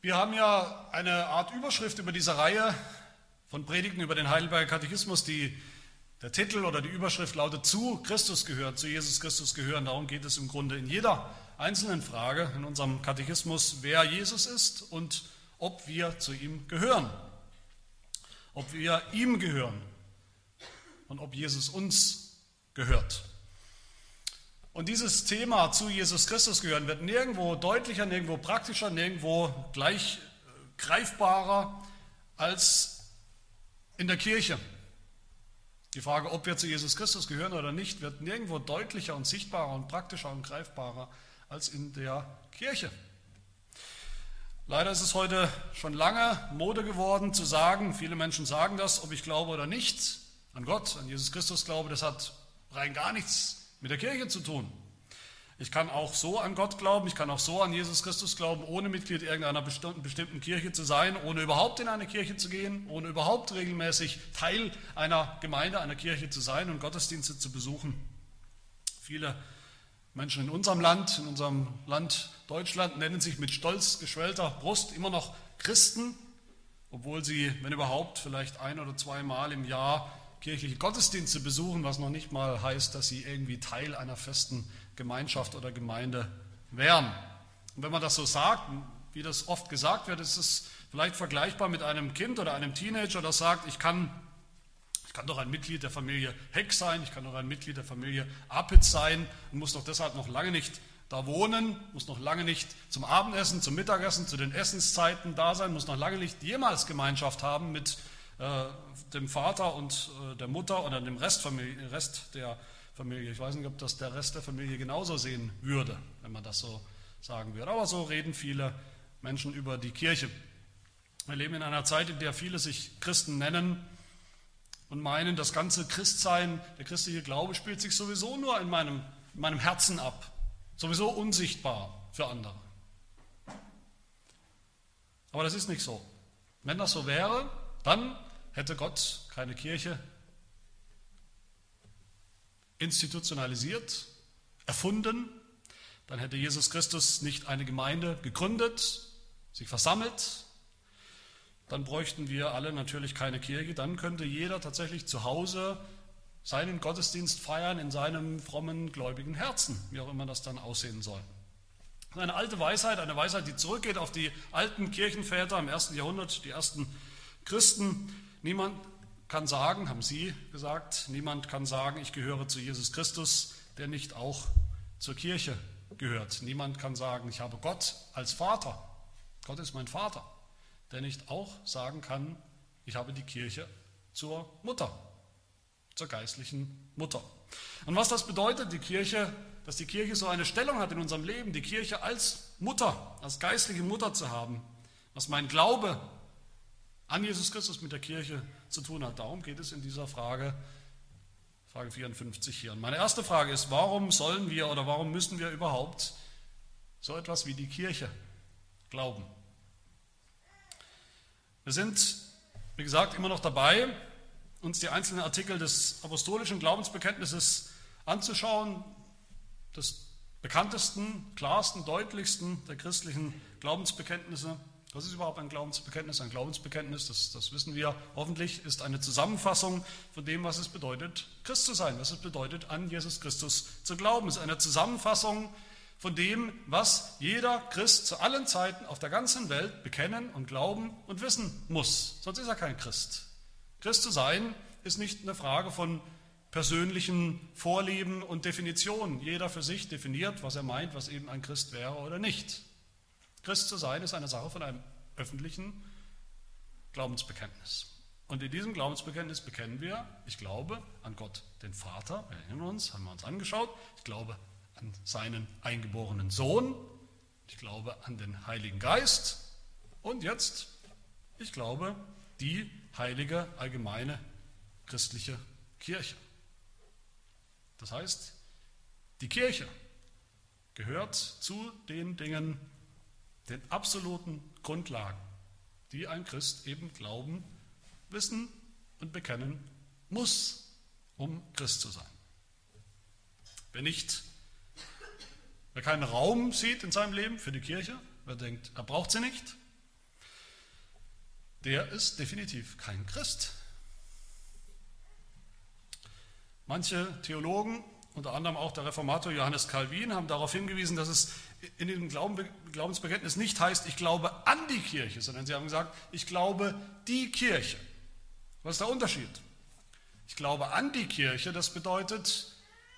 Wir haben ja eine Art Überschrift über diese Reihe von Predigten über den Heidelberger Katechismus. Die, der Titel oder die Überschrift lautet zu Christus gehört, zu Jesus Christus gehören. Darum geht es im Grunde in jeder einzelnen Frage in unserem Katechismus, wer Jesus ist und ob wir zu ihm gehören. Ob wir ihm gehören und ob Jesus uns gehört. Und dieses Thema zu Jesus Christus gehören wird nirgendwo deutlicher, nirgendwo praktischer, nirgendwo gleich äh, greifbarer als in der Kirche. Die Frage, ob wir zu Jesus Christus gehören oder nicht, wird nirgendwo deutlicher und sichtbarer und praktischer und greifbarer als in der Kirche. Leider ist es heute schon lange Mode geworden zu sagen, viele Menschen sagen das, ob ich glaube oder nicht, an Gott, an Jesus Christus glaube, das hat rein gar nichts mit der Kirche zu tun. Ich kann auch so an Gott glauben, ich kann auch so an Jesus Christus glauben, ohne Mitglied irgendeiner bestimmten Kirche zu sein, ohne überhaupt in eine Kirche zu gehen, ohne überhaupt regelmäßig Teil einer Gemeinde, einer Kirche zu sein und Gottesdienste zu besuchen. Viele Menschen in unserem Land, in unserem Land Deutschland, nennen sich mit stolz geschwellter Brust immer noch Christen, obwohl sie, wenn überhaupt, vielleicht ein oder zweimal im Jahr kirchliche Gottesdienste besuchen, was noch nicht mal heißt, dass sie irgendwie Teil einer festen Gemeinschaft oder Gemeinde wären. Und wenn man das so sagt, wie das oft gesagt wird, ist es vielleicht vergleichbar mit einem Kind oder einem Teenager, das sagt, ich kann, ich kann doch ein Mitglied der Familie Heck sein, ich kann doch ein Mitglied der Familie Apitz sein und muss doch deshalb noch lange nicht da wohnen, muss noch lange nicht zum Abendessen, zum Mittagessen, zu den Essenszeiten da sein, muss noch lange nicht jemals Gemeinschaft haben mit äh, dem Vater und äh, der Mutter oder dem Rest, Rest der Familie. Ich weiß nicht, ob das der Rest der Familie genauso sehen würde, wenn man das so sagen würde. Aber so reden viele Menschen über die Kirche. Wir leben in einer Zeit, in der viele sich Christen nennen und meinen, das ganze Christsein, der christliche Glaube spielt sich sowieso nur in meinem, in meinem Herzen ab, sowieso unsichtbar für andere. Aber das ist nicht so. Wenn das so wäre, dann Hätte Gott keine Kirche institutionalisiert, erfunden, dann hätte Jesus Christus nicht eine Gemeinde gegründet, sich versammelt, dann bräuchten wir alle natürlich keine Kirche, dann könnte jeder tatsächlich zu Hause seinen Gottesdienst feiern in seinem frommen, gläubigen Herzen, wie auch immer das dann aussehen soll. Eine alte Weisheit, eine Weisheit, die zurückgeht auf die alten Kirchenväter im ersten Jahrhundert, die ersten Christen, Niemand kann sagen, haben Sie gesagt, niemand kann sagen, ich gehöre zu Jesus Christus, der nicht auch zur Kirche gehört. Niemand kann sagen, ich habe Gott als Vater. Gott ist mein Vater, der nicht auch sagen kann, ich habe die Kirche zur Mutter, zur geistlichen Mutter. Und was das bedeutet, die Kirche, dass die Kirche so eine Stellung hat in unserem Leben, die Kirche als Mutter, als geistliche Mutter zu haben, was mein Glaube an Jesus Christus mit der Kirche zu tun hat. Darum geht es in dieser Frage, Frage 54 hier. Und meine erste Frage ist, warum sollen wir oder warum müssen wir überhaupt so etwas wie die Kirche glauben? Wir sind, wie gesagt, immer noch dabei, uns die einzelnen Artikel des apostolischen Glaubensbekenntnisses anzuschauen, des bekanntesten, klarsten, deutlichsten der christlichen Glaubensbekenntnisse. Was ist überhaupt ein Glaubensbekenntnis? Ein Glaubensbekenntnis, das, das wissen wir hoffentlich, ist eine Zusammenfassung von dem, was es bedeutet, Christ zu sein, was es bedeutet, an Jesus Christus zu glauben. Es ist eine Zusammenfassung von dem, was jeder Christ zu allen Zeiten auf der ganzen Welt bekennen und glauben und wissen muss. Sonst ist er kein Christ. Christ zu sein ist nicht eine Frage von persönlichen Vorlieben und Definitionen. Jeder für sich definiert, was er meint, was eben ein Christ wäre oder nicht. Christ zu sein ist eine Sache von einem öffentlichen Glaubensbekenntnis. Und in diesem Glaubensbekenntnis bekennen wir, ich glaube an Gott, den Vater, wir erinnern uns, haben wir uns angeschaut, ich glaube an seinen eingeborenen Sohn, ich glaube an den Heiligen Geist und jetzt, ich glaube, die heilige, allgemeine christliche Kirche. Das heißt, die Kirche gehört zu den Dingen, den absoluten Grundlagen, die ein Christ eben glauben, wissen und bekennen muss, um Christ zu sein. Wer nicht, wer keinen Raum sieht in seinem Leben für die Kirche, wer denkt, er braucht sie nicht, der ist definitiv kein Christ. Manche Theologen, unter anderem auch der Reformator Johannes Calvin, haben darauf hingewiesen, dass es in dem Glaubensbekenntnis nicht heißt, ich glaube an die Kirche, sondern sie haben gesagt, ich glaube die Kirche. Was ist der Unterschied? Ich glaube an die Kirche, das bedeutet,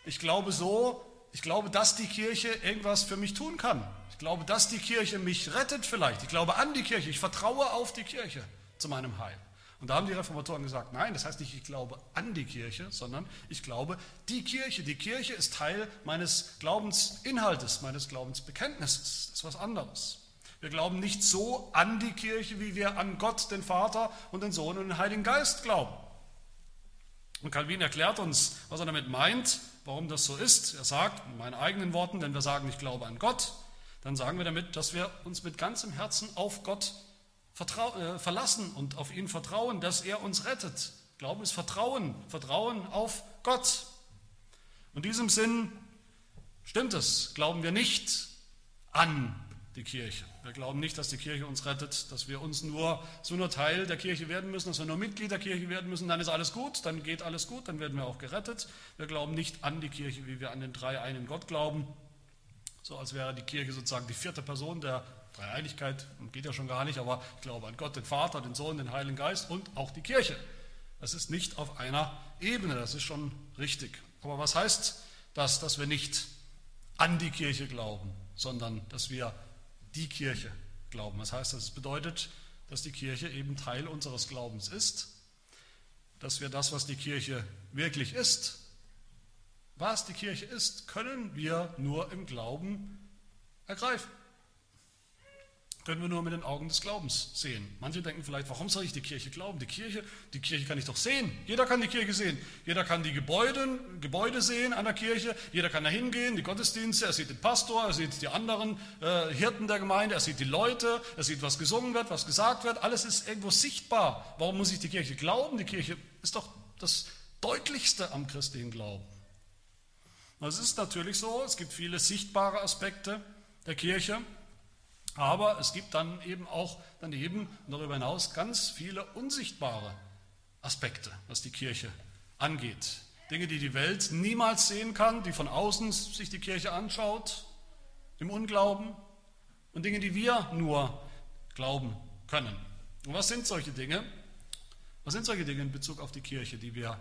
ich glaube so, ich glaube, dass die Kirche irgendwas für mich tun kann. Ich glaube, dass die Kirche mich rettet vielleicht. Ich glaube an die Kirche, ich vertraue auf die Kirche zu meinem Heil. Und da haben die Reformatoren gesagt, nein, das heißt nicht, ich glaube an die Kirche, sondern ich glaube die Kirche. Die Kirche ist Teil meines Glaubensinhaltes, meines Glaubensbekenntnisses. Das ist was anderes. Wir glauben nicht so an die Kirche, wie wir an Gott, den Vater und den Sohn und den Heiligen Geist glauben. Und Calvin erklärt uns, was er damit meint, warum das so ist. Er sagt, in meinen eigenen Worten, wenn wir sagen, ich glaube an Gott, dann sagen wir damit, dass wir uns mit ganzem Herzen auf Gott äh, verlassen und auf ihn vertrauen, dass er uns rettet. Glauben ist Vertrauen, Vertrauen auf Gott. In diesem Sinn stimmt es, glauben wir nicht an die Kirche. Wir glauben nicht, dass die Kirche uns rettet, dass wir uns nur, so nur Teil der Kirche werden müssen, dass wir nur Mitglied der Kirche werden müssen, dann ist alles gut, dann geht alles gut, dann werden wir auch gerettet. Wir glauben nicht an die Kirche, wie wir an den drei einen Gott glauben, so als wäre die Kirche sozusagen die vierte Person der Dreieinigkeit, geht ja schon gar nicht, aber ich glaube an Gott, den Vater, den Sohn, den Heiligen Geist und auch die Kirche. Das ist nicht auf einer Ebene, das ist schon richtig. Aber was heißt das, dass wir nicht an die Kirche glauben, sondern dass wir die Kirche glauben. Was heißt das? Bedeutet, dass die Kirche eben Teil unseres Glaubens ist, dass wir das, was die Kirche wirklich ist, was die Kirche ist, können wir nur im Glauben ergreifen können wir nur mit den Augen des Glaubens sehen. Manche denken vielleicht, warum soll ich die Kirche glauben? Die Kirche, die Kirche kann ich doch sehen. Jeder kann die Kirche sehen. Jeder kann die Gebäude, Gebäude sehen an der Kirche. Jeder kann da hingehen, die Gottesdienste. Er sieht den Pastor, er sieht die anderen äh, Hirten der Gemeinde, er sieht die Leute, er sieht, was gesungen wird, was gesagt wird. Alles ist irgendwo sichtbar. Warum muss ich die Kirche glauben? Die Kirche ist doch das Deutlichste am christlichen Glauben. Es ist natürlich so, es gibt viele sichtbare Aspekte der Kirche. Aber es gibt dann eben auch daneben und darüber hinaus ganz viele unsichtbare Aspekte, was die Kirche angeht. Dinge, die die Welt niemals sehen kann, die von außen sich die Kirche anschaut, im Unglauben und Dinge, die wir nur glauben können. Und was sind solche Dinge? Was sind solche Dinge in Bezug auf die Kirche, die wir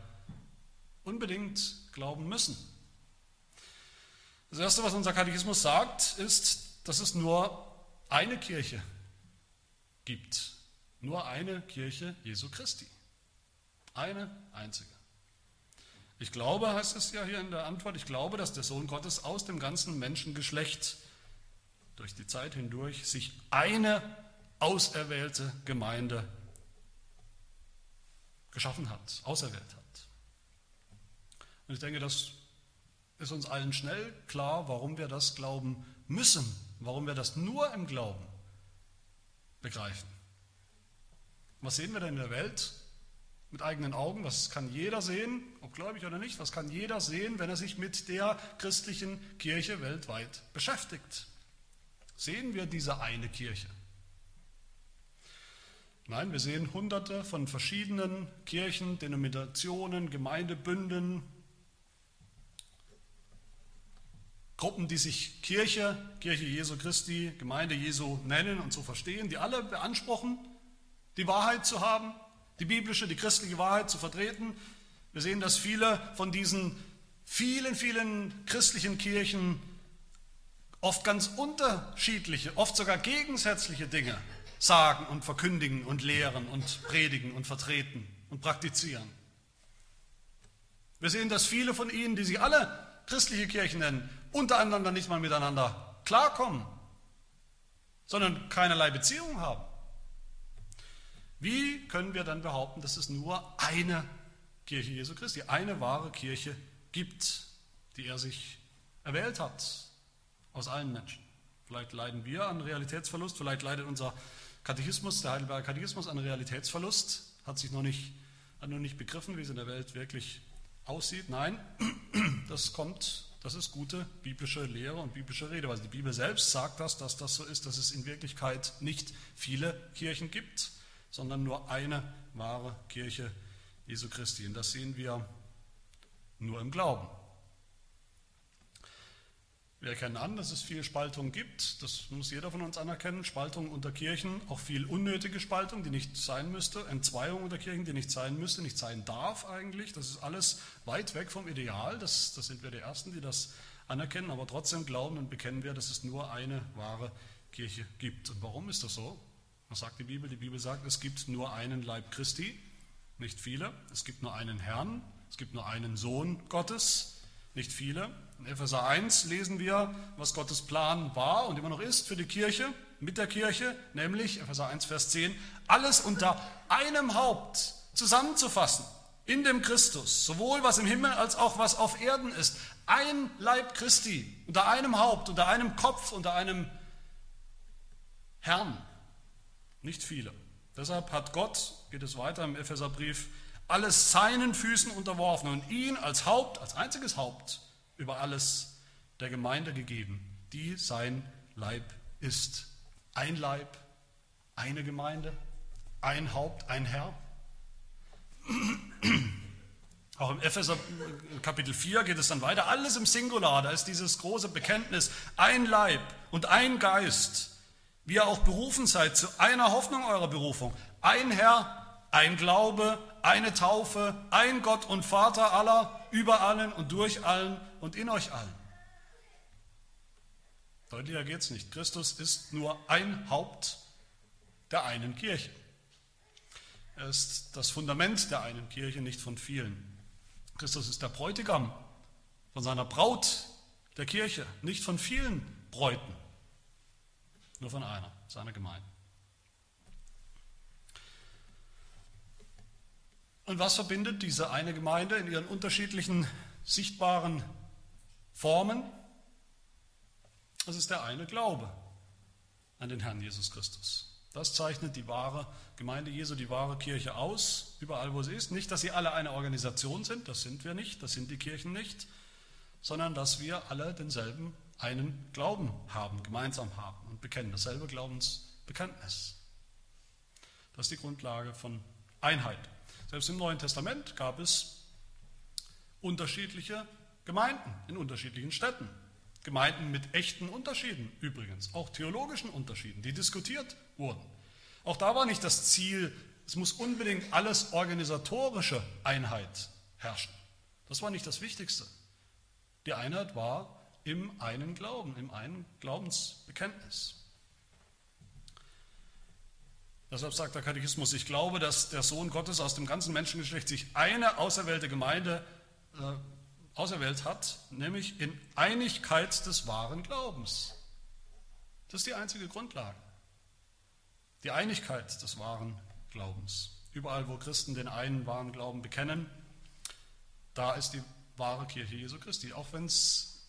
unbedingt glauben müssen? Das Erste, was unser Katechismus sagt, ist, dass es nur eine Kirche gibt. Nur eine Kirche Jesu Christi. Eine einzige. Ich glaube, heißt es ja hier in der Antwort, ich glaube, dass der Sohn Gottes aus dem ganzen Menschengeschlecht durch die Zeit hindurch sich eine auserwählte Gemeinde geschaffen hat, auserwählt hat. Und ich denke, das ist uns allen schnell klar, warum wir das glauben müssen warum wir das nur im Glauben begreifen. Was sehen wir denn in der Welt mit eigenen Augen? Was kann jeder sehen, ob gläubig oder nicht? Was kann jeder sehen, wenn er sich mit der christlichen Kirche weltweit beschäftigt? Sehen wir diese eine Kirche? Nein, wir sehen hunderte von verschiedenen Kirchen, Denominationen, Gemeindebünden, Gruppen, die sich Kirche, Kirche Jesu Christi, Gemeinde Jesu nennen und so verstehen, die alle beanspruchen, die Wahrheit zu haben, die biblische, die christliche Wahrheit zu vertreten. Wir sehen, dass viele von diesen vielen, vielen christlichen Kirchen oft ganz unterschiedliche, oft sogar gegensätzliche Dinge sagen und verkündigen und lehren und predigen und vertreten und praktizieren. Wir sehen, dass viele von ihnen, die sich alle christliche Kirchen nennen, untereinander nicht mal miteinander klarkommen, sondern keinerlei Beziehung haben. Wie können wir dann behaupten, dass es nur eine Kirche Jesu Christi, eine wahre Kirche gibt, die er sich erwählt hat aus allen Menschen? Vielleicht leiden wir an Realitätsverlust, vielleicht leidet unser Katechismus, der Heidelberger Katechismus, an Realitätsverlust, hat sich noch nicht, hat noch nicht begriffen, wie es in der Welt wirklich aussieht. Nein, das kommt das ist gute biblische Lehre und biblische Rede, weil die Bibel selbst sagt das, dass das so ist, dass es in Wirklichkeit nicht viele Kirchen gibt, sondern nur eine wahre Kirche Jesu Christi. Und das sehen wir nur im Glauben. Wir erkennen an, dass es viel Spaltung gibt. Das muss jeder von uns anerkennen. Spaltung unter Kirchen, auch viel unnötige Spaltung, die nicht sein müsste. Entzweiung unter Kirchen, die nicht sein müsste, nicht sein darf eigentlich. Das ist alles weit weg vom Ideal. Das, das sind wir die Ersten, die das anerkennen. Aber trotzdem glauben und bekennen wir, dass es nur eine wahre Kirche gibt. Und warum ist das so? Was sagt die Bibel? Die Bibel sagt, es gibt nur einen Leib Christi, nicht viele. Es gibt nur einen Herrn. Es gibt nur einen Sohn Gottes, nicht viele. In Epheser 1 lesen wir, was Gottes Plan war und immer noch ist für die Kirche, mit der Kirche, nämlich Epheser 1, Vers 10, alles unter einem Haupt zusammenzufassen, in dem Christus, sowohl was im Himmel als auch was auf Erden ist. Ein Leib Christi, unter einem Haupt, unter einem Kopf, unter einem Herrn. Nicht viele. Deshalb hat Gott, geht es weiter im Epheserbrief, alles seinen Füßen unterworfen und ihn als Haupt, als einziges Haupt über alles der Gemeinde gegeben, die sein Leib ist. Ein Leib, eine Gemeinde, ein Haupt, ein Herr. Auch im Epheser Kapitel 4 geht es dann weiter. Alles im Singular, da ist dieses große Bekenntnis, ein Leib und ein Geist, wie ihr auch berufen seid zu einer Hoffnung eurer Berufung. Ein Herr, ein Glaube, eine Taufe, ein Gott und Vater aller, über allen und durch allen und in euch allen. Deutlicher geht es nicht. Christus ist nur ein Haupt der einen Kirche. Er ist das Fundament der einen Kirche, nicht von vielen. Christus ist der Bräutigam von seiner Braut der Kirche, nicht von vielen Bräuten, nur von einer, seiner Gemeinde. Und was verbindet diese eine Gemeinde in ihren unterschiedlichen sichtbaren Formen? Das ist der eine Glaube an den Herrn Jesus Christus. Das zeichnet die wahre Gemeinde Jesu, die wahre Kirche aus, überall wo sie ist. Nicht, dass sie alle eine Organisation sind, das sind wir nicht, das sind die Kirchen nicht, sondern dass wir alle denselben einen Glauben haben, gemeinsam haben und bekennen, dasselbe Glaubensbekenntnis. Das ist die Grundlage von Einheit. Selbst im Neuen Testament gab es unterschiedliche Gemeinden in unterschiedlichen Städten. Gemeinden mit echten Unterschieden übrigens, auch theologischen Unterschieden, die diskutiert wurden. Auch da war nicht das Ziel, es muss unbedingt alles organisatorische Einheit herrschen. Das war nicht das Wichtigste. Die Einheit war im einen Glauben, im einen Glaubensbekenntnis. Deshalb sagt der Katechismus, ich glaube, dass der Sohn Gottes aus dem ganzen Menschengeschlecht sich eine auserwählte Gemeinde äh, auserwählt hat, nämlich in Einigkeit des wahren Glaubens. Das ist die einzige Grundlage. Die Einigkeit des wahren Glaubens. Überall, wo Christen den einen wahren Glauben bekennen, da ist die wahre Kirche Jesu Christi. Auch wenn es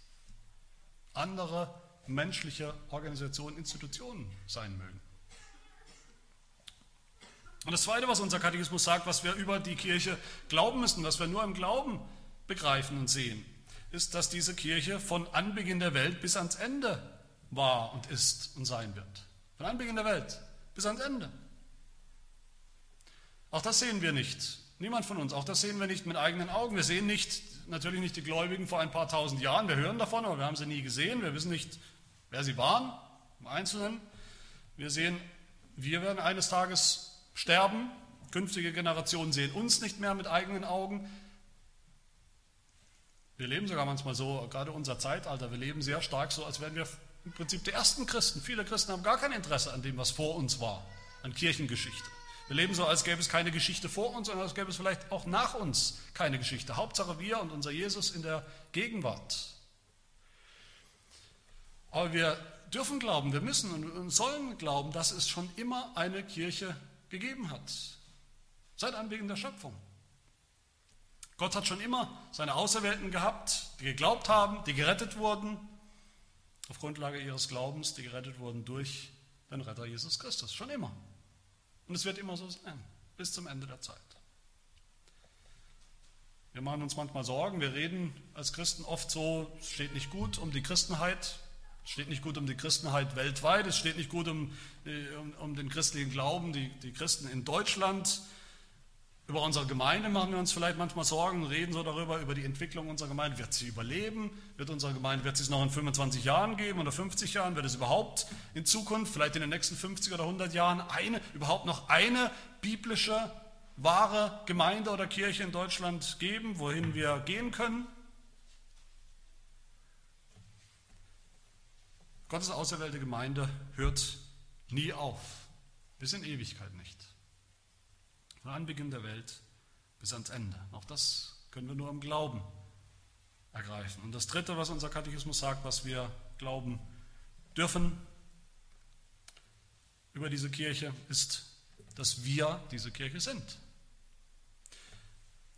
andere menschliche Organisationen, Institutionen sein mögen. Und das Zweite, was unser Katechismus sagt, was wir über die Kirche glauben müssen, was wir nur im Glauben begreifen und sehen, ist, dass diese Kirche von Anbeginn der Welt bis ans Ende war und ist und sein wird. Von Anbeginn der Welt bis ans Ende. Auch das sehen wir nicht. Niemand von uns. Auch das sehen wir nicht mit eigenen Augen. Wir sehen nicht, natürlich nicht die Gläubigen vor ein paar tausend Jahren. Wir hören davon, aber wir haben sie nie gesehen. Wir wissen nicht, wer sie waren im Einzelnen. Wir sehen, wir werden eines Tages sterben. Künftige Generationen sehen uns nicht mehr mit eigenen Augen. Wir leben sogar manchmal so, gerade unser Zeitalter, wir leben sehr stark so, als wären wir im Prinzip die ersten Christen. Viele Christen haben gar kein Interesse an dem, was vor uns war, an Kirchengeschichte. Wir leben so, als gäbe es keine Geschichte vor uns, sondern als gäbe es vielleicht auch nach uns keine Geschichte. Hauptsache wir und unser Jesus in der Gegenwart. Aber wir dürfen glauben, wir müssen und sollen glauben, dass es schon immer eine Kirche gegeben hat. Seit Anbeginn der Schöpfung. Gott hat schon immer seine Auserwählten gehabt, die geglaubt haben, die gerettet wurden, auf Grundlage ihres Glaubens, die gerettet wurden durch den Retter Jesus Christus. Schon immer. Und es wird immer so sein, bis zum Ende der Zeit. Wir machen uns manchmal Sorgen, wir reden als Christen oft so, es steht nicht gut um die Christenheit Es steht nicht gut um die Christenheit weltweit, es steht nicht gut um, äh, um, um den christlichen Glauben, die, die Christen in Deutschland. Über unsere Gemeinde machen wir uns vielleicht manchmal Sorgen, reden so darüber, über die Entwicklung unserer Gemeinde. Wird sie überleben? Wird unsere Gemeinde, wird es noch in 25 Jahren geben oder 50 Jahren? Wird es überhaupt in Zukunft, vielleicht in den nächsten 50 oder 100 Jahren, eine, überhaupt noch eine biblische, wahre Gemeinde oder Kirche in Deutschland geben, wohin wir gehen können? Gottes auserwählte Gemeinde hört nie auf, bis in Ewigkeit nicht. Von Anbeginn der Welt bis ans Ende. Auch das können wir nur im Glauben ergreifen. Und das Dritte, was unser Katechismus sagt, was wir glauben dürfen über diese Kirche, ist, dass wir diese Kirche sind.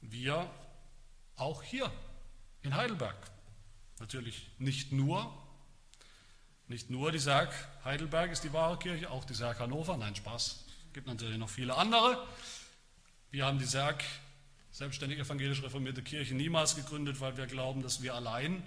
Wir auch hier in Heidelberg. Natürlich nicht nur, nicht nur die Serg Heidelberg ist die wahre Kirche, auch die Serg Hannover. Nein, Spaß. Es gibt natürlich noch viele andere. Wir haben die SERG, selbstständig evangelisch reformierte Kirche, niemals gegründet, weil wir glauben, dass wir allein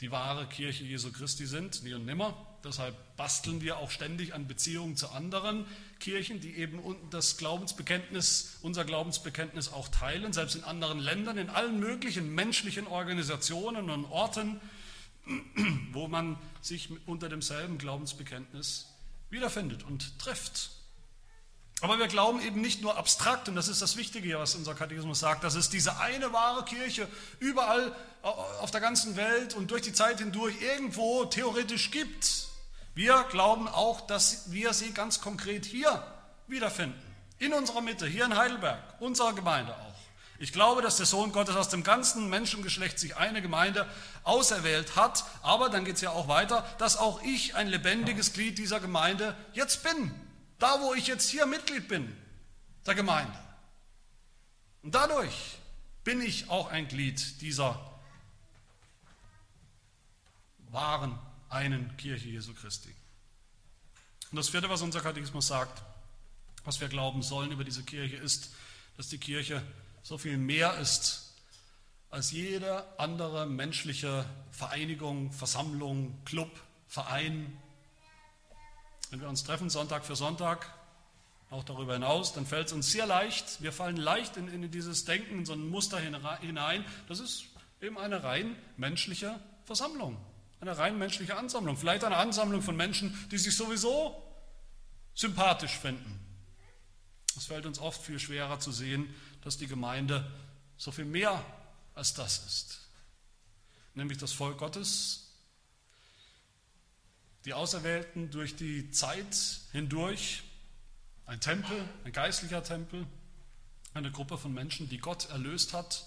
die wahre Kirche Jesu Christi sind, nie und nimmer. Deshalb basteln wir auch ständig an Beziehungen zu anderen Kirchen, die eben das Glaubensbekenntnis, unser Glaubensbekenntnis auch teilen, selbst in anderen Ländern, in allen möglichen menschlichen Organisationen und Orten, wo man sich unter demselben Glaubensbekenntnis wiederfindet und trifft. Aber wir glauben eben nicht nur abstrakt, und das ist das Wichtige was unser Katechismus sagt, dass es diese eine wahre Kirche überall auf der ganzen Welt und durch die Zeit hindurch irgendwo theoretisch gibt. Wir glauben auch, dass wir sie ganz konkret hier wiederfinden. In unserer Mitte, hier in Heidelberg, unserer Gemeinde auch. Ich glaube, dass der Sohn Gottes aus dem ganzen Menschengeschlecht sich eine Gemeinde auserwählt hat, aber dann geht es ja auch weiter, dass auch ich ein lebendiges Glied dieser Gemeinde jetzt bin. Da, wo ich jetzt hier Mitglied bin, der Gemeinde. Und dadurch bin ich auch ein Glied dieser wahren einen Kirche Jesu Christi. Und das vierte, was unser Katechismus sagt, was wir glauben sollen über diese Kirche, ist, dass die Kirche so viel mehr ist als jede andere menschliche Vereinigung, Versammlung, Club, Verein, wenn wir uns treffen, Sonntag für Sonntag, auch darüber hinaus, dann fällt es uns sehr leicht, wir fallen leicht in, in dieses Denken, in so ein Muster hinein. Das ist eben eine rein menschliche Versammlung, eine rein menschliche Ansammlung. Vielleicht eine Ansammlung von Menschen, die sich sowieso sympathisch finden. Es fällt uns oft viel schwerer zu sehen, dass die Gemeinde so viel mehr als das ist. Nämlich das Volk Gottes, die Auserwählten durch die Zeit hindurch, ein Tempel, ein geistlicher Tempel, eine Gruppe von Menschen, die Gott erlöst hat,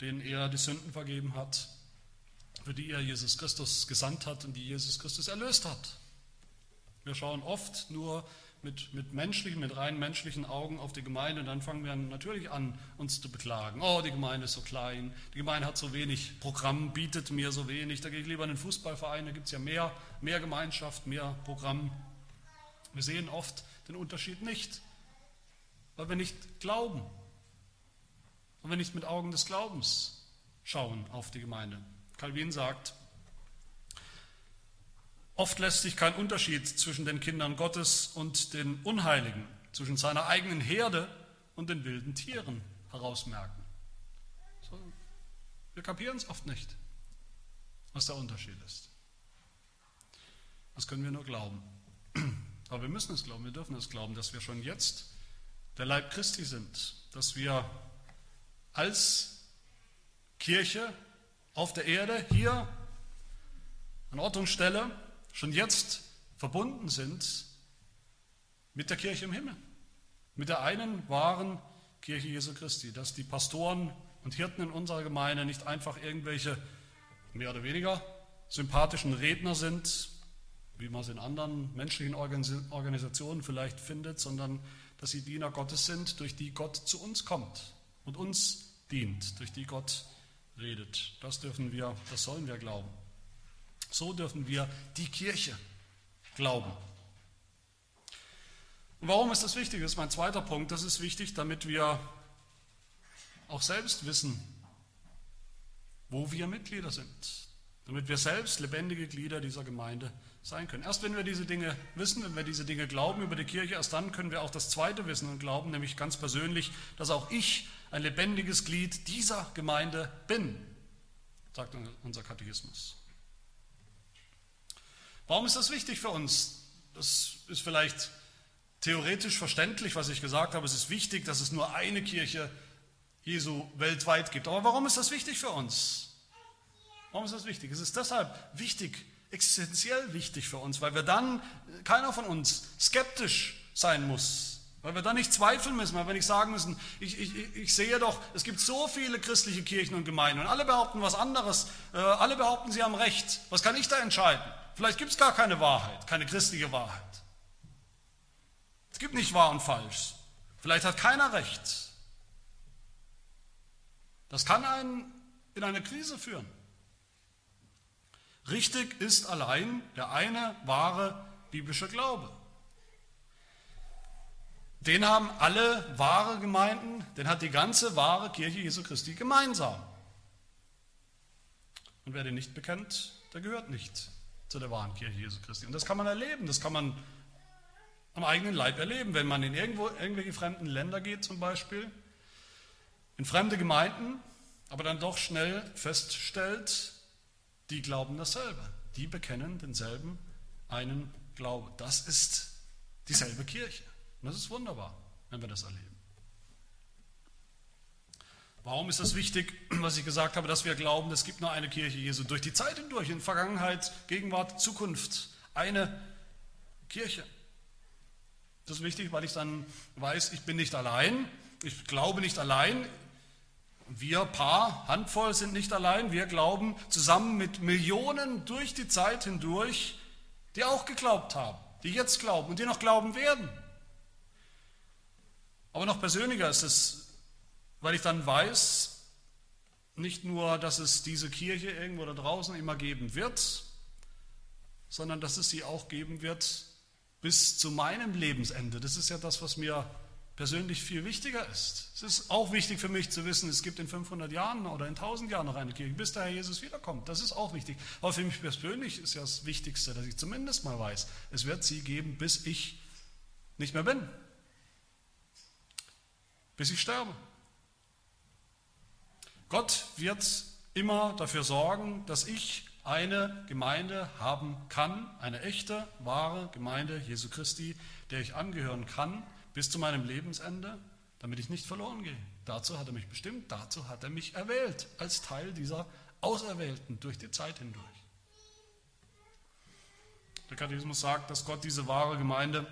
denen er die Sünden vergeben hat, für die er Jesus Christus gesandt hat und die Jesus Christus erlöst hat. Wir schauen oft nur mit, mit menschlichen, mit rein menschlichen Augen auf die Gemeinde dann fangen wir natürlich an, uns zu beklagen. Oh, die Gemeinde ist so klein, die Gemeinde hat so wenig Programm, bietet mir so wenig, da gehe ich lieber in den Fußballverein, da gibt es ja mehr, mehr Gemeinschaft, mehr Programm. Wir sehen oft den Unterschied nicht, weil wir nicht glauben und wir nicht mit Augen des Glaubens schauen auf die Gemeinde. Calvin sagt, Oft lässt sich kein Unterschied zwischen den Kindern Gottes und den Unheiligen, zwischen seiner eigenen Herde und den wilden Tieren herausmerken. So, wir kapieren es oft nicht, was der Unterschied ist. Das können wir nur glauben. Aber wir müssen es glauben, wir dürfen es glauben, dass wir schon jetzt der Leib Christi sind, dass wir als Kirche auf der Erde hier an Ort und Stelle schon jetzt verbunden sind mit der Kirche im Himmel, mit der einen wahren Kirche Jesu Christi, dass die Pastoren und Hirten in unserer Gemeinde nicht einfach irgendwelche mehr oder weniger sympathischen Redner sind, wie man es in anderen menschlichen Organisationen vielleicht findet, sondern dass sie Diener Gottes sind, durch die Gott zu uns kommt und uns dient, durch die Gott redet. Das dürfen wir, das sollen wir glauben. So dürfen wir die Kirche glauben. Und warum ist das wichtig? Das ist mein zweiter Punkt. Das ist wichtig, damit wir auch selbst wissen, wo wir Mitglieder sind. damit wir selbst lebendige Glieder dieser Gemeinde sein können. Erst wenn wir diese Dinge wissen, wenn wir diese Dinge glauben über die Kirche, erst dann können wir auch das Zweite wissen und glauben, nämlich ganz persönlich, dass auch ich ein lebendiges Glied dieser Gemeinde bin, sagt unser Katechismus. Warum ist das wichtig für uns? Das ist vielleicht theoretisch verständlich, was ich gesagt habe. Es ist wichtig, dass es nur eine Kirche Jesu weltweit gibt. Aber warum ist das wichtig für uns? Warum ist das wichtig? Es ist deshalb wichtig, existenziell wichtig für uns, weil wir dann, keiner von uns, skeptisch sein muss. Weil wir dann nicht zweifeln müssen, weil wir nicht sagen müssen, ich, ich, ich sehe doch, es gibt so viele christliche Kirchen und Gemeinden und alle behaupten was anderes, äh, alle behaupten, sie haben Recht. Was kann ich da entscheiden? Vielleicht gibt es gar keine Wahrheit, keine christliche Wahrheit. Es gibt nicht wahr und falsch. Vielleicht hat keiner Recht. Das kann einen in eine Krise führen. Richtig ist allein der eine wahre biblische Glaube. Den haben alle wahre Gemeinden, den hat die ganze wahre Kirche Jesu Christi gemeinsam. Und wer den nicht bekennt, der gehört nicht zu der wahren Kirche Jesu Christi. Und das kann man erleben, das kann man am eigenen Leib erleben, wenn man in irgendwo, irgendwelche fremden Länder geht zum Beispiel, in fremde Gemeinden, aber dann doch schnell feststellt, die glauben dasselbe. Die bekennen denselben einen Glauben. Das ist dieselbe Kirche. Und das ist wunderbar, wenn wir das erleben. Warum ist das wichtig, was ich gesagt habe, dass wir glauben, es gibt nur eine Kirche Jesu durch die Zeit hindurch, in Vergangenheit, Gegenwart, Zukunft. Eine Kirche. Das ist wichtig, weil ich dann weiß, ich bin nicht allein, ich glaube nicht allein, wir paar, Handvoll sind nicht allein, wir glauben zusammen mit Millionen durch die Zeit hindurch, die auch geglaubt haben, die jetzt glauben und die noch glauben werden. Aber noch persönlicher ist es, weil ich dann weiß, nicht nur, dass es diese Kirche irgendwo da draußen immer geben wird, sondern dass es sie auch geben wird bis zu meinem Lebensende. Das ist ja das, was mir persönlich viel wichtiger ist. Es ist auch wichtig für mich zu wissen, es gibt in 500 Jahren oder in 1000 Jahren noch eine Kirche, bis der Herr Jesus wiederkommt. Das ist auch wichtig. Aber für mich persönlich ist ja das Wichtigste, dass ich zumindest mal weiß, es wird sie geben, bis ich nicht mehr bin. Bis ich sterbe. Gott wird immer dafür sorgen, dass ich eine Gemeinde haben kann, eine echte, wahre Gemeinde Jesu Christi, der ich angehören kann bis zu meinem Lebensende, damit ich nicht verloren gehe. Dazu hat er mich bestimmt, dazu hat er mich erwählt, als Teil dieser Auserwählten durch die Zeit hindurch. Der Katechismus sagt, dass Gott diese wahre Gemeinde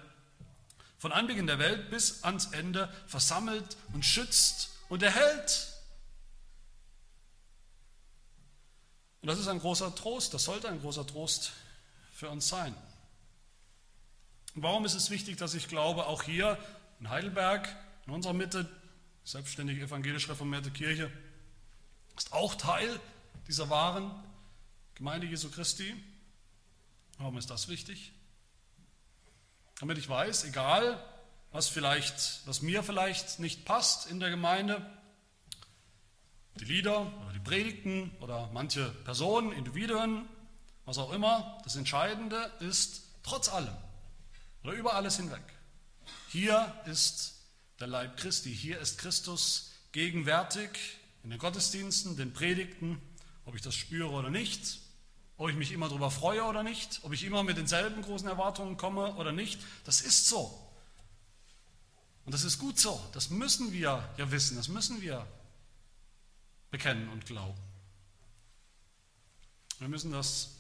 von Anbeginn der Welt bis ans Ende versammelt und schützt und erhält. Und das ist ein großer Trost, das sollte ein großer Trost für uns sein. Warum ist es wichtig, dass ich glaube, auch hier in Heidelberg, in unserer Mitte, selbstständige evangelisch reformierte Kirche, ist auch Teil dieser wahren Gemeinde Jesu Christi. Warum ist das wichtig? Damit ich weiß, egal was vielleicht, was mir vielleicht nicht passt in der Gemeinde, die Lieder oder die Predigten oder manche Personen, Individuen, was auch immer, das Entscheidende ist trotz allem oder über alles hinweg, hier ist der Leib Christi, hier ist Christus gegenwärtig in den Gottesdiensten, den Predigten, ob ich das spüre oder nicht, ob ich mich immer darüber freue oder nicht, ob ich immer mit denselben großen Erwartungen komme oder nicht, das ist so. Und das ist gut so, das müssen wir ja wissen, das müssen wir bekennen und glauben. Wir müssen das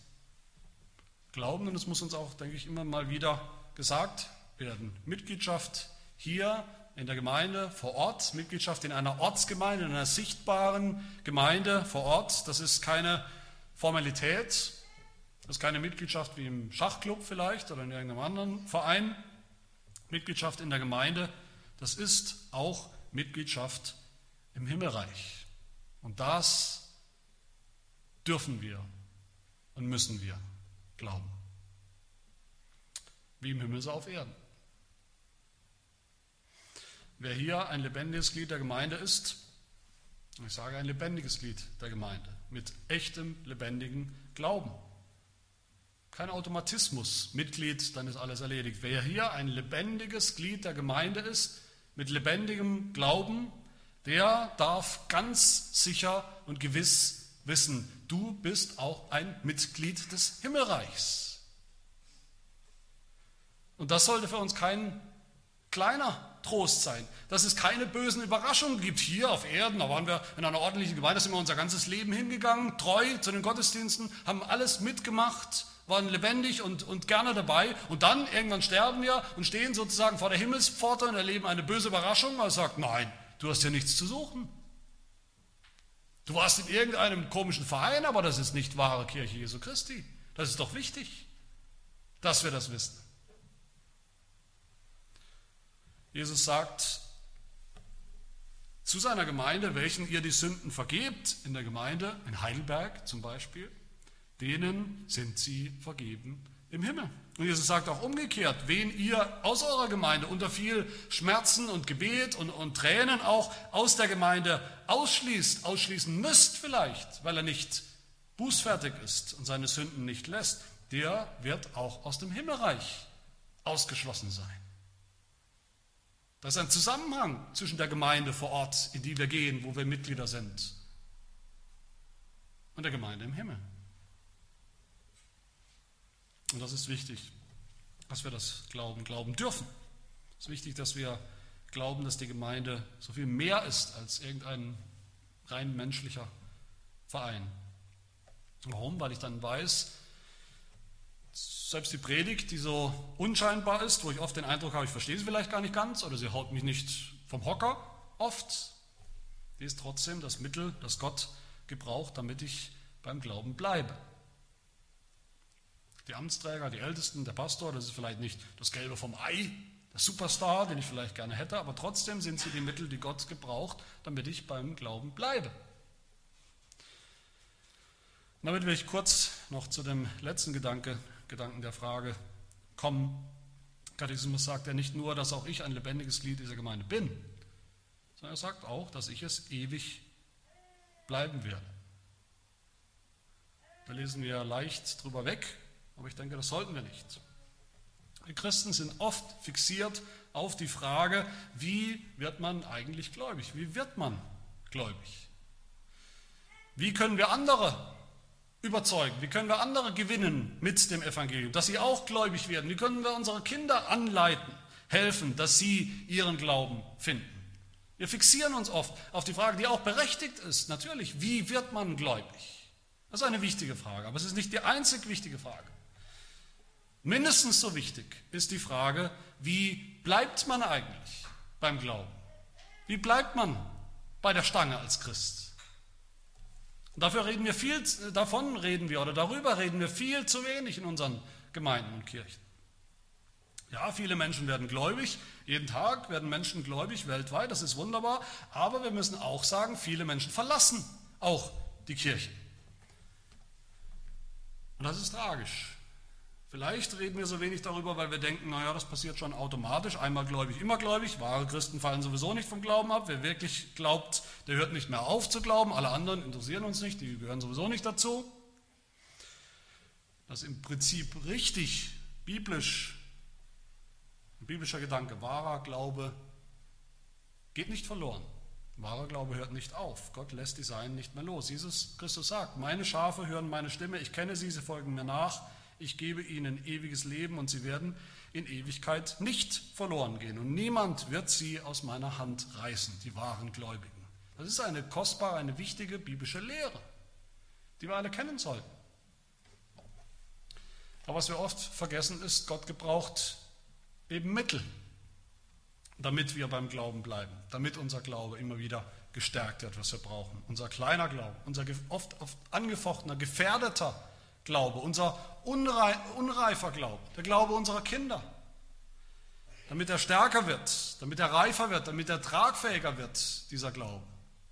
glauben und es muss uns auch, denke ich, immer mal wieder gesagt werden. Mitgliedschaft hier in der Gemeinde vor Ort, Mitgliedschaft in einer Ortsgemeinde, in einer sichtbaren Gemeinde vor Ort. Das ist keine Formalität, das ist keine Mitgliedschaft wie im Schachclub vielleicht oder in irgendeinem anderen Verein. Mitgliedschaft in der Gemeinde, das ist auch Mitgliedschaft im Himmelreich. Und das dürfen wir und müssen wir glauben. Wie im Himmel so auf Erden. Wer hier ein lebendiges Glied der Gemeinde ist, ich sage ein lebendiges Glied der Gemeinde, mit echtem, lebendigen Glauben. Kein Automatismus, Mitglied, dann ist alles erledigt. Wer hier ein lebendiges Glied der Gemeinde ist, mit lebendigem Glauben, der darf ganz sicher und gewiss wissen, du bist auch ein Mitglied des Himmelreichs. Und das sollte für uns kein kleiner Trost sein, dass es keine bösen Überraschungen gibt hier auf Erden. Da waren wir in einer ordentlichen Gemeinde, da sind wir unser ganzes Leben hingegangen, treu zu den Gottesdiensten, haben alles mitgemacht, waren lebendig und, und gerne dabei. Und dann irgendwann sterben wir und stehen sozusagen vor der Himmelspforte und erleben eine böse Überraschung. Man sagt, nein, du hast hier nichts zu suchen. Du warst in irgendeinem komischen Verein, aber das ist nicht wahre Kirche Jesu Christi. Das ist doch wichtig, dass wir das wissen. Jesus sagt zu seiner Gemeinde, welchen ihr die Sünden vergebt, in der Gemeinde, in Heidelberg zum Beispiel, denen sind sie vergeben im Himmel. Und Jesus sagt auch umgekehrt, wen ihr aus eurer Gemeinde unter viel Schmerzen und Gebet und, und Tränen auch aus der Gemeinde ausschließt, ausschließen müsst vielleicht, weil er nicht bußfertig ist und seine Sünden nicht lässt, der wird auch aus dem Himmelreich ausgeschlossen sein. Das ist ein Zusammenhang zwischen der Gemeinde vor Ort, in die wir gehen, wo wir Mitglieder sind, und der Gemeinde im Himmel. Und das ist wichtig, dass wir das glauben, glauben dürfen. Es ist wichtig, dass wir glauben, dass die Gemeinde so viel mehr ist als irgendein rein menschlicher Verein. Warum? Weil ich dann weiß, selbst die Predigt, die so unscheinbar ist, wo ich oft den Eindruck habe, ich verstehe sie vielleicht gar nicht ganz oder sie haut mich nicht vom Hocker oft, die ist trotzdem das Mittel, das Gott gebraucht, damit ich beim Glauben bleibe. Die Amtsträger, die Ältesten, der Pastor, das ist vielleicht nicht das Gelbe vom Ei, der Superstar, den ich vielleicht gerne hätte, aber trotzdem sind sie die Mittel, die Gott gebraucht, damit ich beim Glauben bleibe. Und damit will ich kurz noch zu dem letzten Gedanke, Gedanken der Frage kommen. Katechismus sagt ja nicht nur, dass auch ich ein lebendiges Glied dieser Gemeinde bin, sondern er sagt auch, dass ich es ewig bleiben werde. Da lesen wir leicht drüber weg, aber ich denke, das sollten wir nicht. Die Christen sind oft fixiert auf die Frage, wie wird man eigentlich gläubig? Wie wird man gläubig? Wie können wir andere überzeugen? Wie können wir andere gewinnen mit dem Evangelium, dass sie auch gläubig werden? Wie können wir unsere Kinder anleiten, helfen, dass sie ihren Glauben finden? Wir fixieren uns oft auf die Frage, die auch berechtigt ist, natürlich, wie wird man gläubig? Das ist eine wichtige Frage, aber es ist nicht die einzig wichtige Frage. Mindestens so wichtig ist die Frage, wie bleibt man eigentlich beim Glauben? Wie bleibt man bei der Stange als Christ? Und dafür reden wir viel, davon reden wir oder darüber reden wir viel zu wenig in unseren Gemeinden und Kirchen. Ja, viele Menschen werden gläubig, jeden Tag werden Menschen gläubig weltweit, das ist wunderbar, aber wir müssen auch sagen, viele Menschen verlassen auch die Kirche. Und das ist tragisch. Vielleicht reden wir so wenig darüber, weil wir denken, naja, das passiert schon automatisch, einmal gläubig, immer gläubig. Wahre Christen fallen sowieso nicht vom Glauben ab. Wer wirklich glaubt, der hört nicht mehr auf zu glauben. Alle anderen interessieren uns nicht, die gehören sowieso nicht dazu. Das ist im Prinzip richtig, biblisch, ein biblischer Gedanke. Wahrer Glaube geht nicht verloren. Wahrer Glaube hört nicht auf. Gott lässt die Seinen nicht mehr los. Jesus Christus sagt, meine Schafe hören meine Stimme, ich kenne sie, sie folgen mir nach ich gebe ihnen ewiges Leben und sie werden in Ewigkeit nicht verloren gehen. Und niemand wird sie aus meiner Hand reißen, die wahren Gläubigen. Das ist eine kostbare, eine wichtige biblische Lehre, die wir alle kennen sollten. Aber was wir oft vergessen ist, Gott gebraucht eben Mittel, damit wir beim Glauben bleiben, damit unser Glaube immer wieder gestärkt wird, was wir brauchen. Unser kleiner Glaube, unser oft, oft angefochtener, gefährdeter Glaube, unser unreifer Glaube, der Glaube unserer Kinder. Damit er stärker wird, damit er reifer wird, damit er tragfähiger wird, dieser Glaube.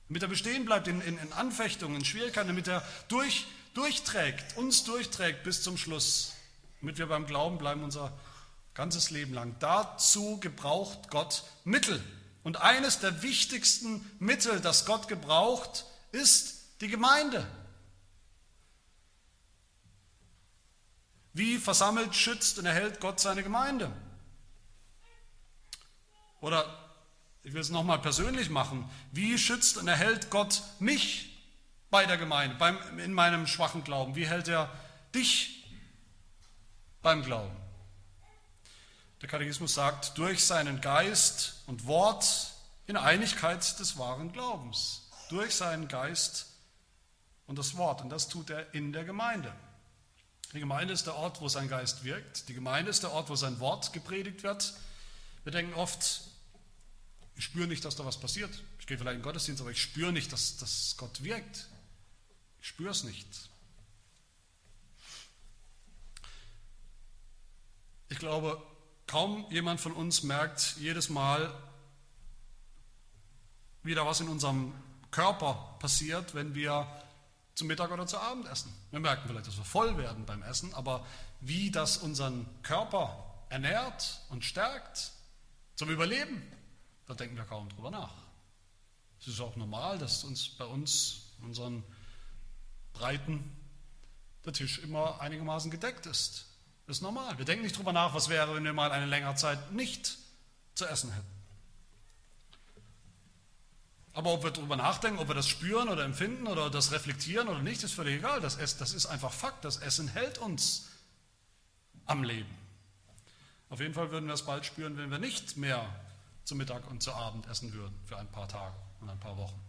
Damit er bestehen bleibt in, in, in Anfechtungen, in Schwierigkeiten, damit er durch, durchträgt, uns durchträgt bis zum Schluss. Damit wir beim Glauben bleiben unser ganzes Leben lang. Dazu gebraucht Gott Mittel. Und eines der wichtigsten Mittel, das Gott gebraucht, ist die Gemeinde. Wie versammelt, schützt und erhält Gott seine Gemeinde? Oder ich will es nochmal persönlich machen. Wie schützt und erhält Gott mich bei der Gemeinde, beim, in meinem schwachen Glauben? Wie hält er dich beim Glauben? Der Katechismus sagt, durch seinen Geist und Wort in Einigkeit des wahren Glaubens. Durch seinen Geist und das Wort. Und das tut er in der Gemeinde. Die Gemeinde ist der Ort, wo sein Geist wirkt. Die Gemeinde ist der Ort, wo sein Wort gepredigt wird. Wir denken oft, ich spüre nicht, dass da was passiert. Ich gehe vielleicht in den Gottesdienst, aber ich spüre nicht, dass, dass Gott wirkt. Ich spüre es nicht. Ich glaube, kaum jemand von uns merkt jedes Mal, wie da was in unserem Körper passiert, wenn wir zum Mittag oder zu Abend essen. Wir merken vielleicht, dass wir voll werden beim Essen, aber wie das unseren Körper ernährt und stärkt zum Überleben, da denken wir kaum drüber nach. Es ist auch normal, dass uns bei uns, unseren Breiten, der Tisch immer einigermaßen gedeckt ist. Das ist normal. Wir denken nicht drüber nach, was wäre, wenn wir mal eine längere Zeit nicht zu essen hätten. Aber ob wir darüber nachdenken, ob wir das spüren oder empfinden oder das reflektieren oder nicht, ist völlig egal. Das, das ist einfach Fakt. Das Essen hält uns am Leben. Auf jeden Fall würden wir es bald spüren, wenn wir nicht mehr zu Mittag und zu Abend essen würden für ein paar Tage und ein paar Wochen.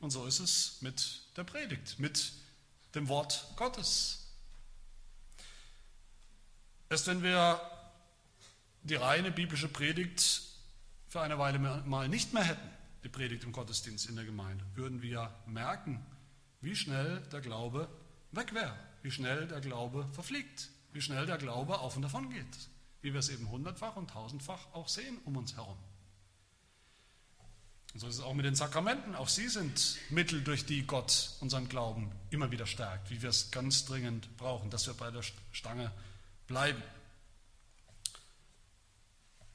Und so ist es mit der Predigt, mit dem Wort Gottes. Erst wenn wir die reine biblische Predigt für eine Weile mal nicht mehr hätten, die Predigt im Gottesdienst in der Gemeinde, würden wir merken, wie schnell der Glaube weg wäre, wie schnell der Glaube verfliegt, wie schnell der Glaube auf und davon geht, wie wir es eben hundertfach und tausendfach auch sehen um uns herum. Und so ist es auch mit den Sakramenten. Auch sie sind Mittel, durch die Gott unseren Glauben immer wieder stärkt, wie wir es ganz dringend brauchen, dass wir bei der Stange bleiben.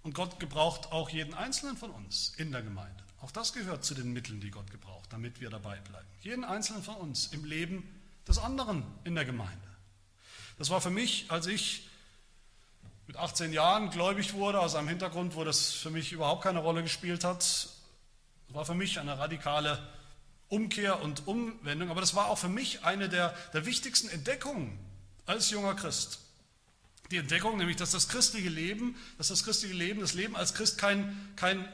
Und Gott gebraucht auch jeden Einzelnen von uns in der Gemeinde. Auch das gehört zu den Mitteln, die Gott gebraucht, damit wir dabei bleiben. Jeden einzelnen von uns im Leben des anderen in der Gemeinde. Das war für mich, als ich mit 18 Jahren gläubig wurde, aus einem Hintergrund, wo das für mich überhaupt keine Rolle gespielt hat, war für mich eine radikale Umkehr und Umwendung, aber das war auch für mich eine der, der wichtigsten Entdeckungen als junger Christ. Die Entdeckung nämlich, dass das christliche Leben, dass das christliche Leben, das Leben als Christ kein, kein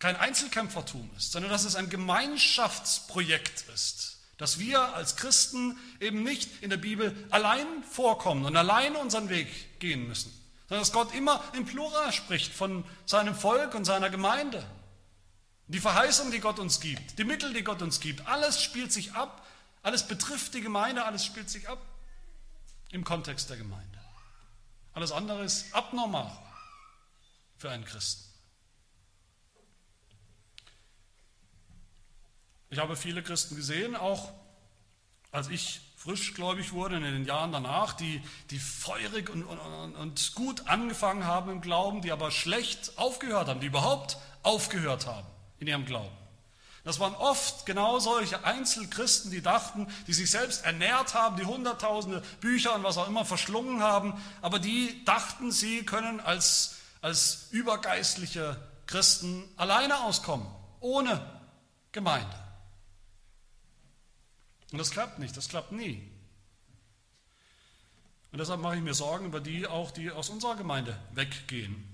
kein Einzelkämpfertum ist, sondern dass es ein Gemeinschaftsprojekt ist. Dass wir als Christen eben nicht in der Bibel allein vorkommen und allein unseren Weg gehen müssen, sondern dass Gott immer im Plural spricht von seinem Volk und seiner Gemeinde. Die Verheißung, die Gott uns gibt, die Mittel, die Gott uns gibt, alles spielt sich ab, alles betrifft die Gemeinde, alles spielt sich ab im Kontext der Gemeinde. Alles andere ist abnormal für einen Christen. Ich habe viele Christen gesehen, auch als ich frischgläubig wurde in den Jahren danach, die, die feurig und, und, und gut angefangen haben im Glauben, die aber schlecht aufgehört haben, die überhaupt aufgehört haben in ihrem Glauben. Das waren oft genau solche Einzelchristen, die dachten, die sich selbst ernährt haben, die hunderttausende Bücher und was auch immer verschlungen haben, aber die dachten, sie können als, als übergeistliche Christen alleine auskommen, ohne Gemeinde. Und das klappt nicht, das klappt nie. Und deshalb mache ich mir Sorgen über die auch, die aus unserer Gemeinde weggehen.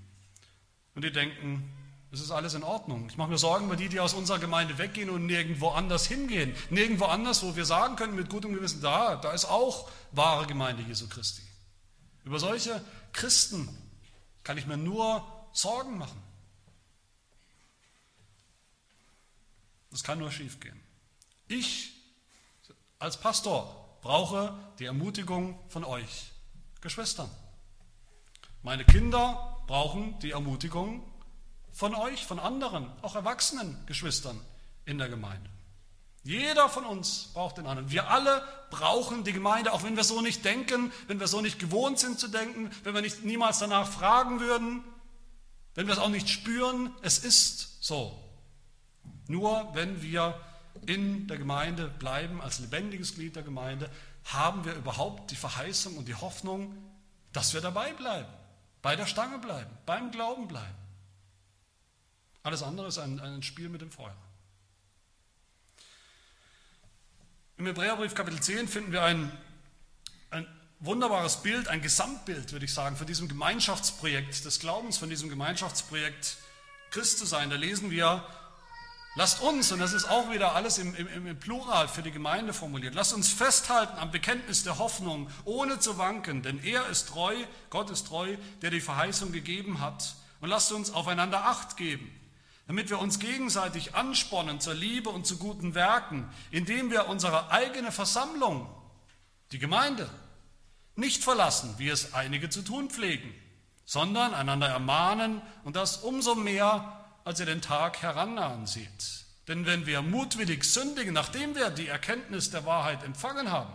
Und die denken, es ist alles in Ordnung. Ich mache mir Sorgen über die, die aus unserer Gemeinde weggehen und nirgendwo anders hingehen. Nirgendwo anders, wo wir sagen können mit gutem Gewissen, da, da ist auch wahre Gemeinde Jesu Christi. Über solche Christen kann ich mir nur Sorgen machen. Das kann nur schiefgehen. Ich als Pastor brauche die Ermutigung von euch, Geschwistern. Meine Kinder brauchen die Ermutigung von euch, von anderen, auch erwachsenen Geschwistern in der Gemeinde. Jeder von uns braucht den anderen. Wir alle brauchen die Gemeinde, auch wenn wir so nicht denken, wenn wir so nicht gewohnt sind zu denken, wenn wir nicht, niemals danach fragen würden, wenn wir es auch nicht spüren. Es ist so. Nur wenn wir in der Gemeinde bleiben, als lebendiges Glied der Gemeinde, haben wir überhaupt die Verheißung und die Hoffnung, dass wir dabei bleiben, bei der Stange bleiben, beim Glauben bleiben. Alles andere ist ein, ein Spiel mit dem Feuer. Im Hebräerbrief Kapitel 10 finden wir ein, ein wunderbares Bild, ein Gesamtbild, würde ich sagen, von diesem Gemeinschaftsprojekt des Glaubens, von diesem Gemeinschaftsprojekt Christ zu sein. Da lesen wir, lasst uns, und das ist auch wieder alles im, im, im Plural für die Gemeinde formuliert, lasst uns festhalten am Bekenntnis der Hoffnung, ohne zu wanken, denn er ist treu, Gott ist treu, der die Verheißung gegeben hat. Und lasst uns aufeinander Acht geben damit wir uns gegenseitig anspornen zur Liebe und zu guten Werken, indem wir unsere eigene Versammlung, die Gemeinde, nicht verlassen, wie es einige zu tun pflegen, sondern einander ermahnen und das umso mehr, als ihr den Tag herannahen seht. Denn wenn wir mutwillig sündigen, nachdem wir die Erkenntnis der Wahrheit empfangen haben,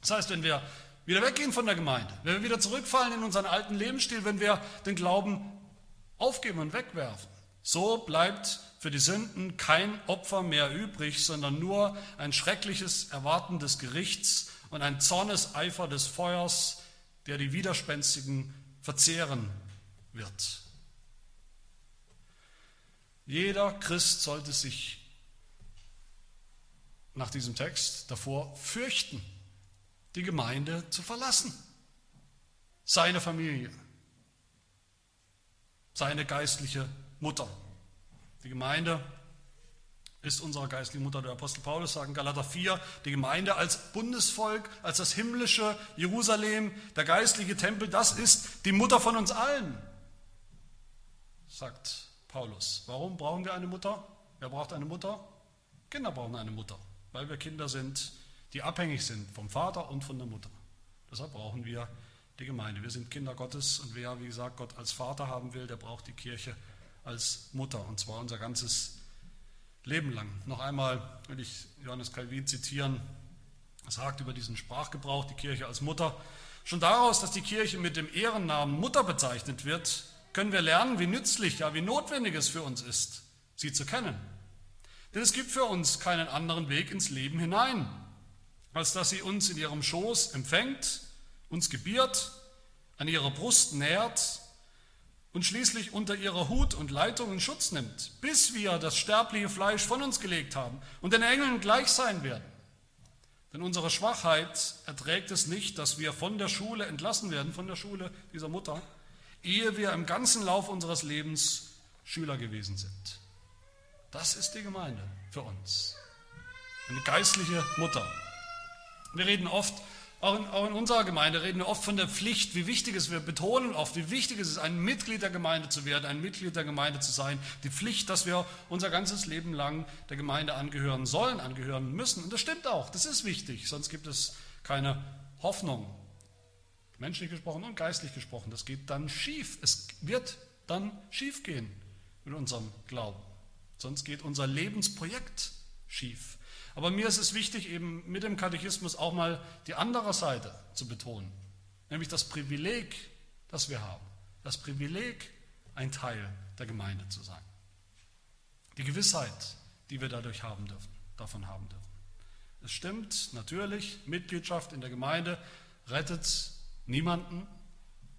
das heißt, wenn wir wieder weggehen von der Gemeinde, wenn wir wieder zurückfallen in unseren alten Lebensstil, wenn wir den Glauben aufgeben und wegwerfen, so bleibt für die Sünden kein Opfer mehr übrig, sondern nur ein schreckliches Erwarten des Gerichts und ein Zorneseifer des Feuers, der die Widerspenstigen verzehren wird. Jeder Christ sollte sich nach diesem Text davor fürchten, die Gemeinde zu verlassen, seine Familie, seine geistliche Mutter. Die Gemeinde ist unsere geistliche Mutter. Der Apostel Paulus sagt in Galater 4, die Gemeinde als Bundesvolk, als das himmlische Jerusalem, der geistliche Tempel, das ist die Mutter von uns allen, sagt Paulus. Warum brauchen wir eine Mutter? Wer braucht eine Mutter? Kinder brauchen eine Mutter, weil wir Kinder sind, die abhängig sind vom Vater und von der Mutter. Deshalb brauchen wir die Gemeinde. Wir sind Kinder Gottes und wer, wie gesagt, Gott als Vater haben will, der braucht die Kirche als Mutter, und zwar unser ganzes Leben lang. Noch einmal will ich Johannes Calvin zitieren. Er sagt über diesen Sprachgebrauch, die Kirche als Mutter. Schon daraus, dass die Kirche mit dem Ehrennamen Mutter bezeichnet wird, können wir lernen, wie nützlich, ja wie notwendig es für uns ist, sie zu kennen. Denn es gibt für uns keinen anderen Weg ins Leben hinein, als dass sie uns in ihrem Schoß empfängt, uns gebiert, an ihrer Brust nährt und schließlich unter ihrer Hut und Leitung in Schutz nimmt, bis wir das sterbliche Fleisch von uns gelegt haben und den Engeln gleich sein werden. Denn unsere Schwachheit erträgt es nicht, dass wir von der Schule entlassen werden, von der Schule dieser Mutter, ehe wir im ganzen Lauf unseres Lebens Schüler gewesen sind. Das ist die Gemeinde für uns. Eine geistliche Mutter. Wir reden oft auch in, auch in, unserer Gemeinde reden wir oft von der Pflicht, wie wichtig es ist. Wir betonen oft, wie wichtig es ist, ein Mitglied der Gemeinde zu werden, ein Mitglied der Gemeinde zu sein. Die Pflicht, dass wir unser ganzes Leben lang der Gemeinde angehören sollen, angehören müssen. Und das stimmt auch, das ist wichtig, sonst gibt es keine Hoffnung. Menschlich gesprochen und geistlich gesprochen, das geht dann schief. Es wird dann schief gehen mit unserem Glauben. Sonst geht unser Lebensprojekt schief. Aber mir ist es wichtig, eben mit dem Katechismus auch mal die andere Seite zu betonen, nämlich das Privileg, das wir haben. Das Privileg, ein Teil der Gemeinde zu sein. Die Gewissheit, die wir dadurch haben dürfen, davon haben dürfen. Es stimmt, natürlich, Mitgliedschaft in der Gemeinde rettet niemanden,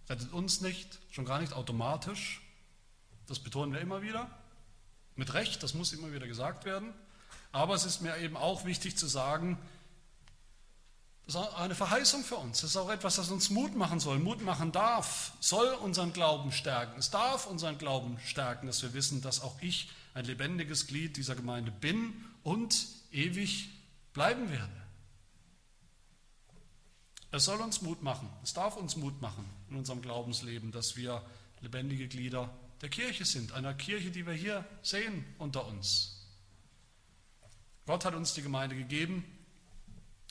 rettet uns nicht, schon gar nicht automatisch. Das betonen wir immer wieder. Mit Recht, das muss immer wieder gesagt werden. Aber es ist mir eben auch wichtig zu sagen, das ist eine Verheißung für uns. Das ist auch etwas, das uns Mut machen soll, Mut machen darf, soll unseren Glauben stärken. Es darf unseren Glauben stärken, dass wir wissen, dass auch ich ein lebendiges Glied dieser Gemeinde bin und ewig bleiben werde. Es soll uns Mut machen, es darf uns Mut machen in unserem Glaubensleben, dass wir lebendige Glieder der Kirche sind, einer Kirche, die wir hier sehen unter uns. Gott hat uns die Gemeinde gegeben,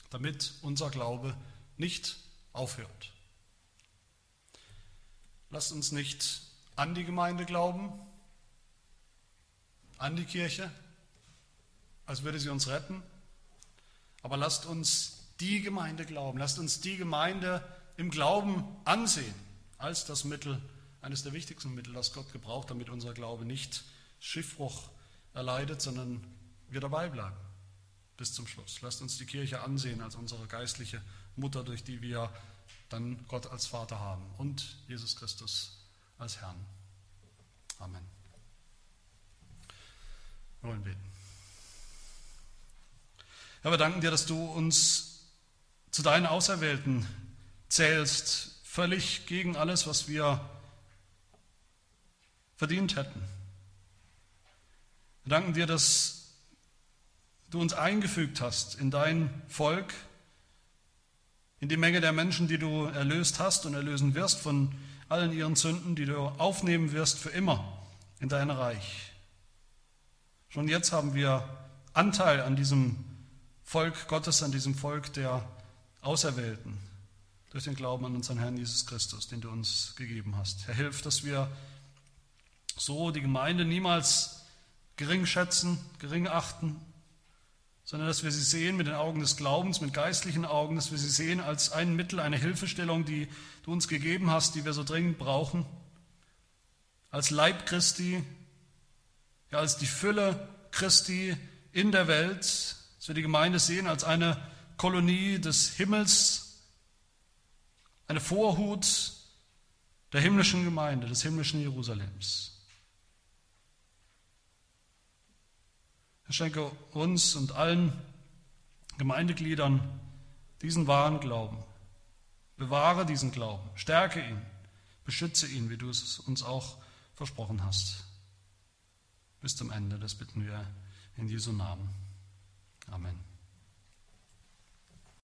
damit unser Glaube nicht aufhört. Lasst uns nicht an die Gemeinde glauben, an die Kirche, als würde sie uns retten, aber lasst uns die Gemeinde glauben, lasst uns die Gemeinde im Glauben ansehen als das Mittel, eines der wichtigsten Mittel, das Gott gebraucht, damit unser Glaube nicht Schiffbruch erleidet, sondern wir dabei bleiben. bis zum Schluss. Lasst uns die Kirche ansehen als unsere geistliche Mutter, durch die wir dann Gott als Vater haben und Jesus Christus als Herrn. Amen. Wir wollen beten. Herr, wir danken dir, dass du uns zu deinen Auserwählten zählst, völlig gegen alles, was wir verdient hätten. Wir danken dir, dass du uns eingefügt hast in dein Volk, in die Menge der Menschen, die du erlöst hast und erlösen wirst von allen ihren Sünden, die du aufnehmen wirst für immer in dein Reich. Schon jetzt haben wir Anteil an diesem Volk Gottes, an diesem Volk der Auserwählten durch den Glauben an unseren Herrn Jesus Christus, den du uns gegeben hast. Herr, hilf, dass wir so die Gemeinde niemals gering schätzen, gering achten, sondern dass wir sie sehen mit den Augen des Glaubens, mit geistlichen Augen, dass wir sie sehen als ein Mittel, eine Hilfestellung, die du uns gegeben hast, die wir so dringend brauchen, als Leib Christi, ja, als die Fülle Christi in der Welt, dass wir die Gemeinde sehen als eine Kolonie des Himmels, eine Vorhut der himmlischen Gemeinde, des himmlischen Jerusalems. Er schenke uns und allen Gemeindegliedern diesen wahren Glauben. Bewahre diesen Glauben, stärke ihn, beschütze ihn, wie du es uns auch versprochen hast. Bis zum Ende, das bitten wir in Jesu Namen. Amen.